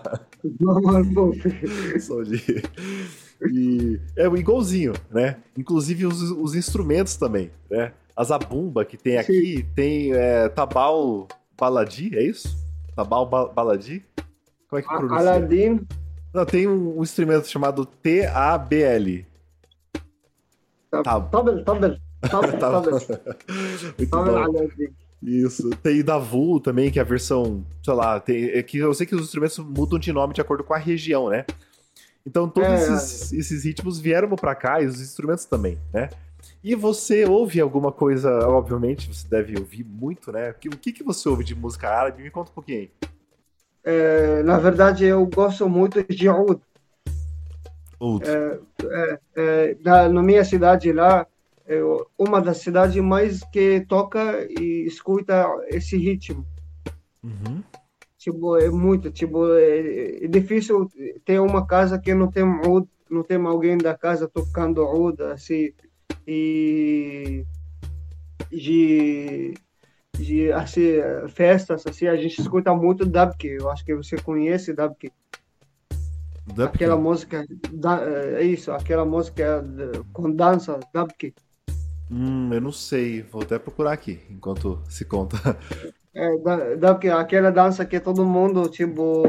Saúde. E é igualzinho, né? Inclusive os, os instrumentos também, né? A zabumba que tem aqui Sim. tem é, tabal baladi, é isso? Tabal ba baladi? Como é que pronuncia? Aladdin. Não, tem um, um instrumento chamado T-A-B-L. Tabel, tabel. Tabel, tabel. Muito bom. Isso. Tem Davu também, que é a versão, sei lá, tem, é que eu sei que os instrumentos mudam de nome de acordo com a região, né? Então todos é, esses, esses, ritmos vieram para cá e os instrumentos também, né? E você ouve alguma coisa, obviamente, você deve ouvir muito, né? O que, que você ouve de música árabe? Me conta um pouquinho aí. É, na verdade, eu gosto muito de oud. Oud. É, é, é, na, na minha cidade lá, é uma das cidades mais que toca e escuta esse ritmo. Uhum. Tipo, é muito, tipo, é, é, difícil ter uma casa que não tem não tem alguém da casa tocando oud, assim, e de, de assim, festas, assim, a gente escuta muito Dabke, eu acho que você conhece Dabke. Aquela música, é isso, aquela música com dança, Dabke. Hum, eu não sei. Vou até procurar aqui enquanto se conta. É, da, da, aquela dança que todo mundo, tipo,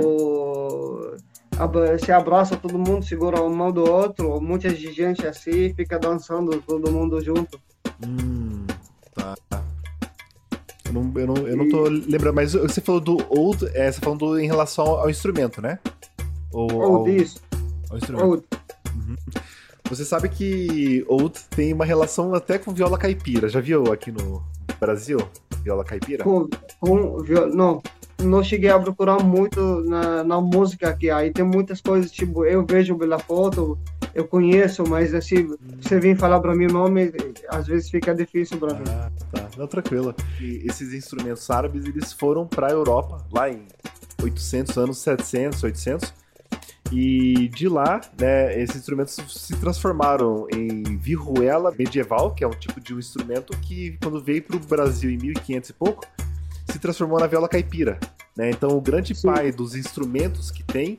se abraça, todo mundo segura a mão do outro, muita gente assim, fica dançando todo mundo junto. Hum, tá. Eu não, eu não, eu não tô lembrando, mas você falou do old, é, você falando em relação ao instrumento, né? Ou, old, ao, isso. Ao instrumento. Old. Uhum. Você sabe que Oud tem uma relação até com viola caipira. Já viu aqui no Brasil? Viola caipira? Com, com não, não cheguei a procurar muito na, na música aqui. Aí tem muitas coisas, tipo, eu vejo pela foto, eu conheço, mas assim, hum. você vem falar para mim o nome, às vezes fica difícil para mim. Ah, tá. Não, tranquilo. E esses instrumentos árabes, eles foram para a Europa, lá em 1800 anos 700, 800. E de lá, né, esses instrumentos se transformaram em vihuela medieval, que é um tipo de um instrumento que, quando veio para o Brasil em 1500 e pouco, se transformou na viola caipira. Né? Então, o grande Sim. pai dos instrumentos que tem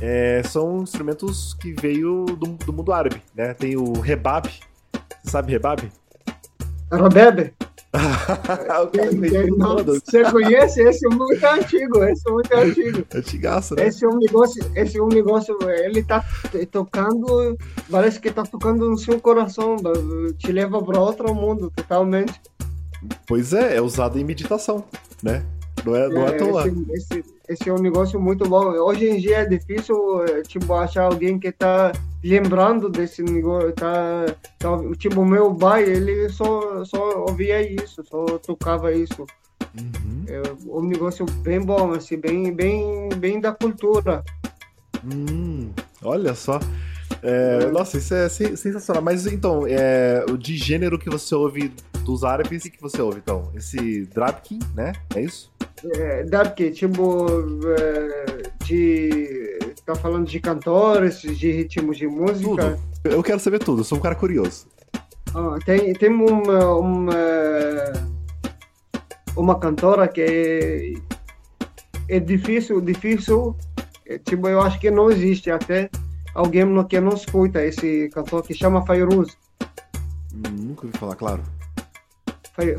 é, são instrumentos que veio do, do mundo árabe. Né? Tem o rebab. Você sabe rebab? Rebebe? Você conhece? Esse é muito antigo, esse é muito antigo. Antigaço, né? Esse é um negócio, esse é um negócio, ele tá tocando, parece que tá tocando no seu coração, te leva para outro mundo totalmente. Pois é, é usado em meditação, né? Não é, não é, é tão. Esse, esse, esse, é um negócio muito bom. Hoje em dia é difícil, é, tipo, achar alguém que tá lembrando desse negócio. Tá, tá, tipo, meu pai, ele só, só ouvia isso, só tocava isso. Uhum. É um negócio bem bom, assim, bem, bem, bem da cultura. Hum, olha só. É, nossa, isso é sensacional. Mas então, é, o de gênero que você ouve dos árabes, o que você ouve então? Esse Drabkin, né? É isso? É, Drabkin, tipo, é, de. Tá falando de cantores, de ritmos de música? Tudo. Eu quero saber tudo, eu sou um cara curioso. Ah, tem, tem uma, uma, uma cantora que é, é difícil, difícil, é, tipo, eu acho que não existe até alguém que não escuta esse cantor que chama Fairuz. Hum, nunca ouvi falar, claro.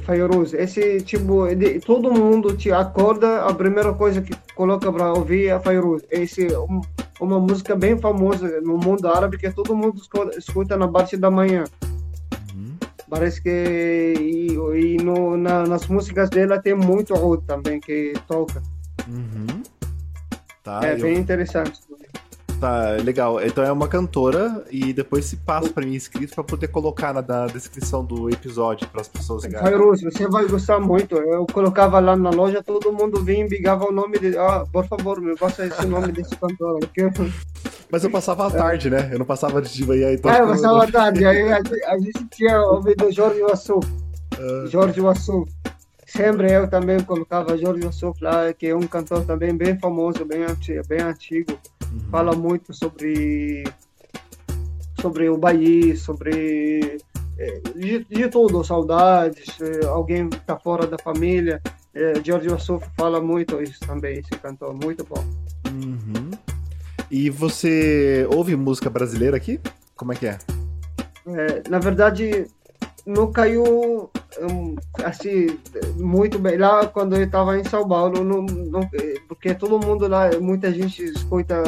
Fairuz, esse tipo, de, todo mundo te acorda, a primeira coisa que coloca para ouvir é Fairuz. Esse um, uma música bem famosa no mundo árabe que todo mundo escuta, escuta na parte da manhã. Uhum. Parece que e, e no, na, nas músicas dela tem muito oud também que toca. Uhum. Tá, é eu... bem interessante. Tá, legal. Então é uma cantora e depois se passa para mim escrito para poder colocar na, na, descrição do episódio para as pessoas ligarem. Você vai gostar muito. Eu colocava lá na loja, todo mundo vinha e bigava o nome de. Ah, por favor, me passa esse nome desse cantor. Mas eu passava a tarde, né? Eu não passava de manhã, então. É, eu passava a tarde. Aí a, a, gente tinha ouvido Jorge Wassu. Uh... Jorge Wassu. Sempre eu também colocava Jorge lá, que é um cantor também bem famoso, bem, bem antigo fala muito sobre sobre o Bahia, sobre é, de, de tudo, saudades, é, alguém está fora da família. É, George Wassouf fala muito isso também, esse cantor, muito bom. Uhum. E você ouve música brasileira aqui? Como é que é? é na verdade, não caiu assim muito bem. Lá quando eu estava em São Paulo não, não, porque todo mundo lá muita gente escuta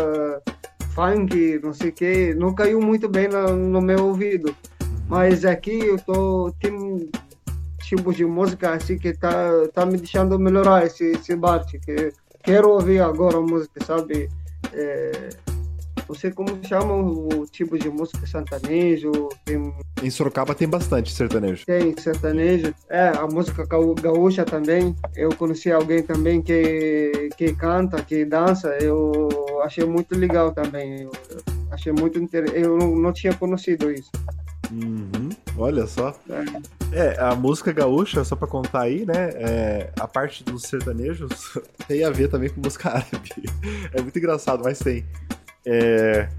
funk não sei que não caiu muito bem no, no, meu ouvido. Mas aqui eu tô tem tipos de música assim que tá tá me deixando melhorar esse esse bate que quero ouvir agora música sabe? É, não sei como chamam o tipo de música sertanejo. Tem... Em Sorocaba tem bastante sertanejo. Tem sertanejo. É, a música gaúcha também. Eu conheci alguém também que, que canta, que dança. Eu achei muito legal também. Eu achei muito interessante. Eu não, não tinha conhecido isso. Uhum, olha só. É. é. a música gaúcha, só pra contar aí, né? É, a parte dos sertanejos tem a ver também com música árabe. É muito engraçado, mas tem. É,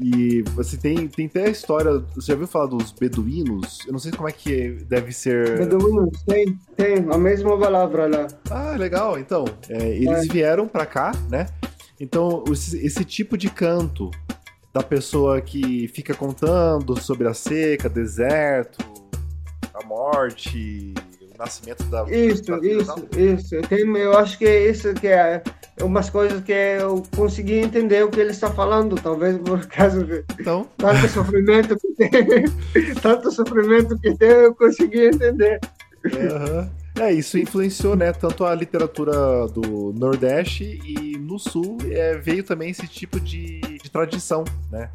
e você tem, tem até a história. Você já ouviu falar dos beduínos? Eu não sei como é que deve ser. Beduínos, tem, tem, a mesma palavra lá. Ah, legal. Então, é, eles é. vieram para cá, né? Então, esse, esse, tipo de canto da pessoa que fica contando sobre a seca, deserto, a morte, nascimento da. Isso, da isso, isso. Tem, eu acho que é isso que é umas coisas que eu consegui entender o que ele está falando, talvez por causa de então... tanto sofrimento que tem, tanto sofrimento que tem, eu consegui entender. Uhum. É, isso influenciou, né, tanto a literatura do Nordeste e no Sul é, veio também esse tipo de, de tradição, né?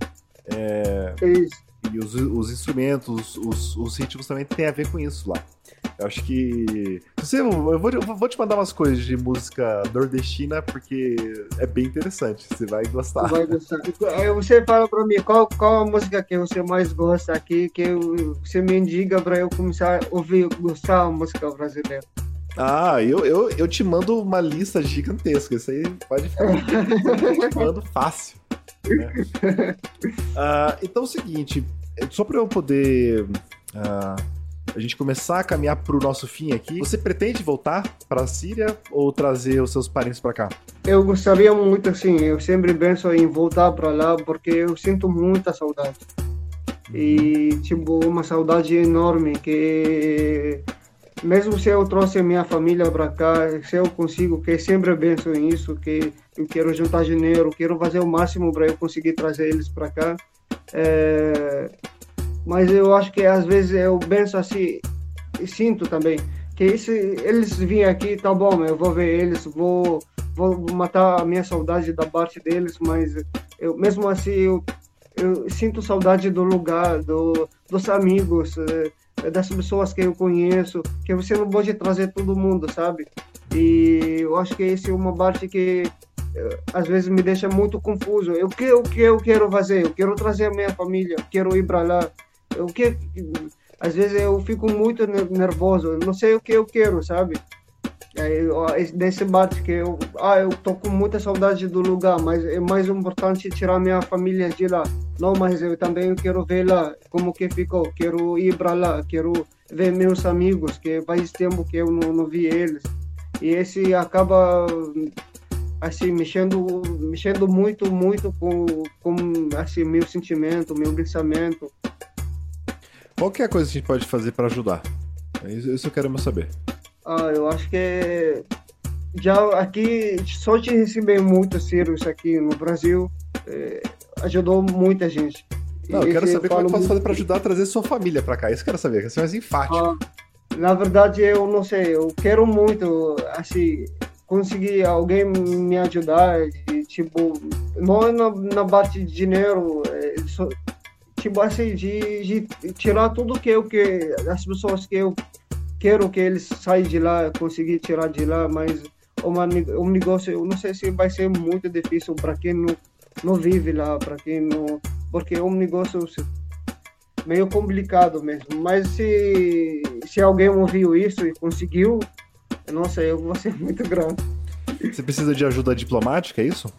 É, é isso. E os, os instrumentos, os, os ritmos também tem a ver com isso lá. Eu acho que. Você, eu, vou, eu vou te mandar umas coisas de música nordestina, porque é bem interessante. Você vai gostar. Vai gostar. Você fala pra mim qual, qual a música que você mais gosta aqui, que eu, você me indica pra eu começar a ouvir, gostar da música brasileira. Ah, eu, eu, eu te mando uma lista gigantesca. Isso aí pode ficar. eu te mando fácil. Né? Uh, então é o seguinte, só para eu poder. Uh, a gente começar a caminhar para o nosso fim aqui, você pretende voltar para a Síria ou trazer os seus parentes para cá? Eu gostaria muito, assim, eu sempre penso em voltar para lá porque eu sinto muita saudade. E, tipo, uma saudade enorme que mesmo se eu trouxe minha família para cá, se eu consigo, que sempre penso nisso, que eu quero juntar dinheiro, quero fazer o máximo para eu conseguir trazer eles para cá. É, mas eu acho que às vezes eu penso assim, e sinto também, que se eles virem aqui, tá bom, eu vou ver eles, vou, vou matar a minha saudade da parte deles, mas eu, mesmo assim eu, eu sinto saudade do lugar, do, dos amigos, é, das pessoas que eu conheço, que você não pode trazer todo mundo, sabe? E eu acho que essa é uma parte que é, às vezes me deixa muito confuso. Eu que o que eu quero fazer? Eu quero trazer a minha família, quero ir para lá. O que às vezes eu fico muito nervoso, não sei o que eu quero, sabe? desse parte que eu, ah, eu tô com muita saudade do lugar, mas é mais importante tirar minha família de lá. Não, mas eu também quero ver lá como que ficou, quero ir para lá, quero ver meus amigos, que faz tempo que eu não, não vi eles. E esse acaba assim mexendo mexendo muito muito com, com assim meu sentimento meu pensamento qual que é a coisa que a gente pode fazer para ajudar isso, isso eu quero saber ah, eu acho que já aqui só te receber muito isso aqui no Brasil é, ajudou muita gente. Não, eu quero saber como é que posso fazer para ajudar a trazer sua família para cá. Isso eu quero saber, que é mais enfático. Ah, na verdade, eu não sei, eu quero muito, assim, conseguir alguém me ajudar, e, tipo, não na, na parte de dinheiro, é, só, tipo assim, de, de, tirar tudo que eu, que as pessoas que eu quero que eles saiam de lá, conseguir tirar de lá, mas uma, um negócio, eu não sei se vai ser muito difícil para quem não, não vive lá, para quem não. Porque é um negócio meio complicado mesmo. Mas se, se alguém ouviu isso e conseguiu, nossa, eu vou ser muito grato. Você precisa de ajuda diplomática, é isso?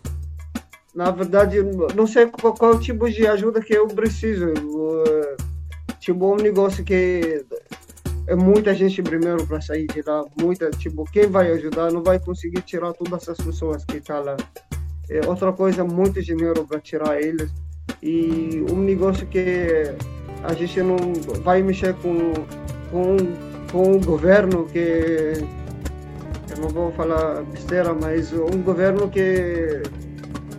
Na verdade, não sei qual, qual tipo de ajuda que eu preciso. Tipo, um negócio que é muita gente primeiro para sair de lá, muita, tipo, quem vai ajudar não vai conseguir tirar todas essas pessoas que estão tá lá. É outra coisa, muito dinheiro para tirar eles. E um negócio que a gente não vai mexer com, com, com o governo que eu não vou falar besteira, mas um governo que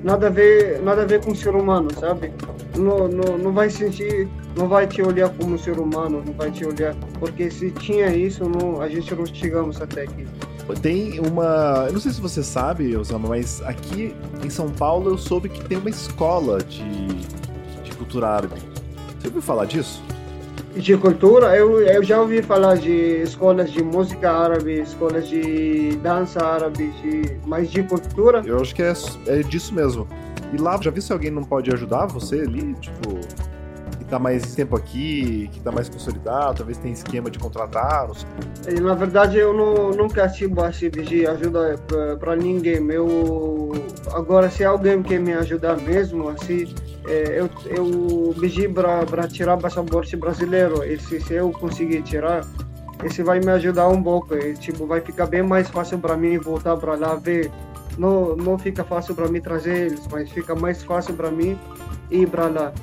nada a ver, nada a ver com o ser humano, sabe? Não, não, não vai sentir não vai te olhar como ser humano, não vai te olhar. Porque se tinha isso, não, a gente não chegamos até aqui. Tem uma. Eu não sei se você sabe, Osama, mas aqui em São Paulo eu soube que tem uma escola de, de cultura árabe. Você ouviu falar disso? De cultura, eu, eu já ouvi falar de escolas de música árabe, escolas de dança árabe, de, mas de cultura. Eu acho que é, é disso mesmo. E lá, já vi se alguém não pode ajudar você ali? Tipo, tá mais tempo aqui, que tá mais consolidado, talvez tenha esquema de contratar? Na verdade, eu não, nunca tive assim, de ajuda para ninguém. Eu, agora, se alguém quer me ajudar mesmo, assim, é, eu, eu pedi para tirar passaporte brasileiro. E se, se eu conseguir tirar, esse vai me ajudar um pouco. E, tipo, vai ficar bem mais fácil para mim voltar para lá ver. Não, não fica fácil para mim trazer eles, mas fica mais fácil para mim ir para lá.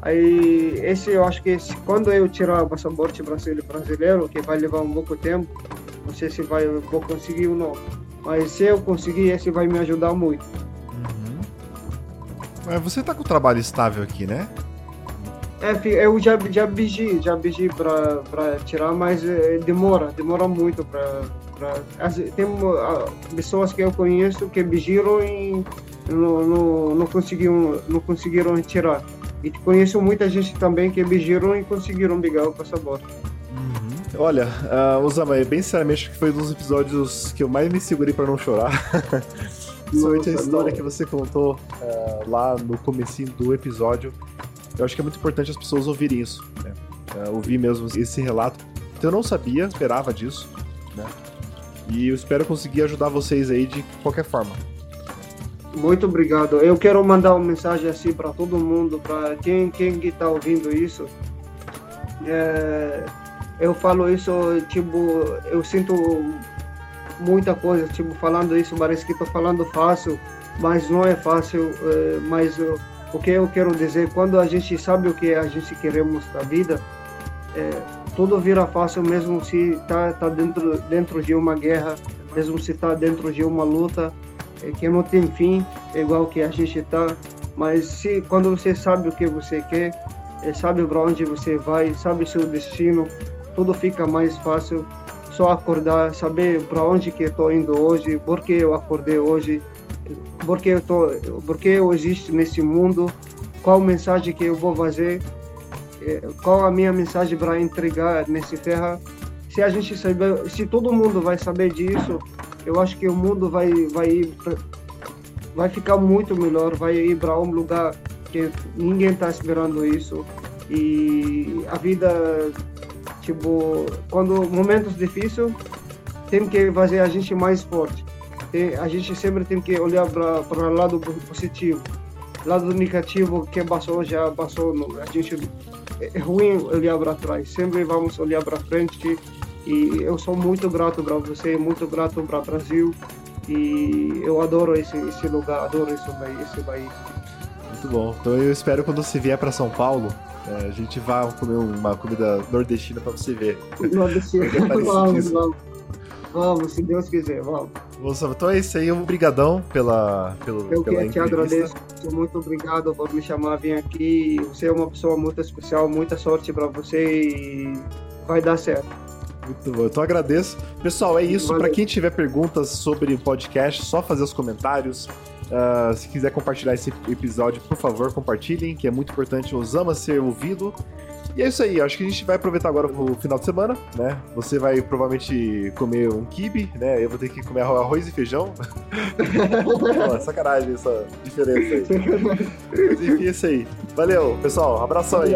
Aí, esse eu acho que esse, quando eu tirar o passaporte brasileiro, que vai levar um pouco tempo, não sei se vai, vou conseguir ou não. Mas se eu conseguir, esse vai me ajudar muito. Uhum. Mas você tá com o trabalho estável aqui, né? É, eu já, já pedi, já pedi para tirar, mas é, demora, demora muito para. Tem pessoas que eu conheço que pediram e não, não, não, conseguiram, não conseguiram tirar. E conheço muita gente também que exigiram e conseguiram pegar o passaporte. Uhum. Olha, uh, Osama, bem sinceramente, que foi um dos episódios que eu mais me segurei para não chorar. Principalmente a história não. que você contou uh, lá no comecinho do episódio. Eu acho que é muito importante as pessoas ouvirem isso, né? Uh, ouvir mesmo esse relato. Então eu não sabia, esperava disso, né? E eu espero conseguir ajudar vocês aí de qualquer forma. Muito obrigado. Eu quero mandar uma mensagem assim para todo mundo, para quem quem está ouvindo isso. É, eu falo isso, tipo, eu sinto muita coisa, tipo, falando isso, parece que estou falando fácil, mas não é fácil. É, mas o que eu quero dizer, quando a gente sabe o que a gente queremos da vida, é, tudo vira fácil mesmo se está tá dentro, dentro de uma guerra, mesmo se está dentro de uma luta que não tem fim, é igual que a gente está. Mas se quando você sabe o que você quer, é, sabe para onde você vai, sabe seu destino, tudo fica mais fácil. Só acordar, saber para onde que estou indo hoje, por que eu acordei hoje, porque eu tô, porque eu existo nesse mundo, qual mensagem que eu vou fazer, é, qual a minha mensagem para entregar nesse terra. Se a gente saber, se todo mundo vai saber disso, eu acho que o mundo vai vai vai ficar muito melhor, vai ir para um lugar que ninguém está esperando isso e a vida tipo quando momentos difíceis tem que fazer a gente mais forte tem, a gente sempre tem que olhar para o lado positivo. Lado negativo que passou já passou. A gente é ruim olhar para trás. Sempre vamos olhar para frente. E eu sou muito grato para você, muito grato para o Brasil. E eu adoro esse, esse lugar, adoro esse, esse país. Muito bom. Então eu espero quando você vier para São Paulo, é, a gente vá comer uma comida nordestina para você ver. Nordestina, vamos, vamos. Vamos, se Deus quiser, vamos. Então é isso aí, obrigadão pela, pelo, Eu pela que te agradeço, muito obrigado por me chamar, vir aqui. Você é uma pessoa muito especial, muita sorte para você e vai dar certo. Muito bom, então agradeço. Pessoal, é isso. Para quem tiver perguntas sobre o podcast, só fazer os comentários. Uh, se quiser compartilhar esse episódio, por favor, compartilhem, que é muito importante. Osama ser ouvido. E é isso aí, acho que a gente vai aproveitar agora o final de semana, né? Você vai provavelmente comer um kibe, né? Eu vou ter que comer arroz e feijão. Pô, sacanagem essa diferença aí. Mas enfim, é isso aí. Valeu, pessoal. Abração aí.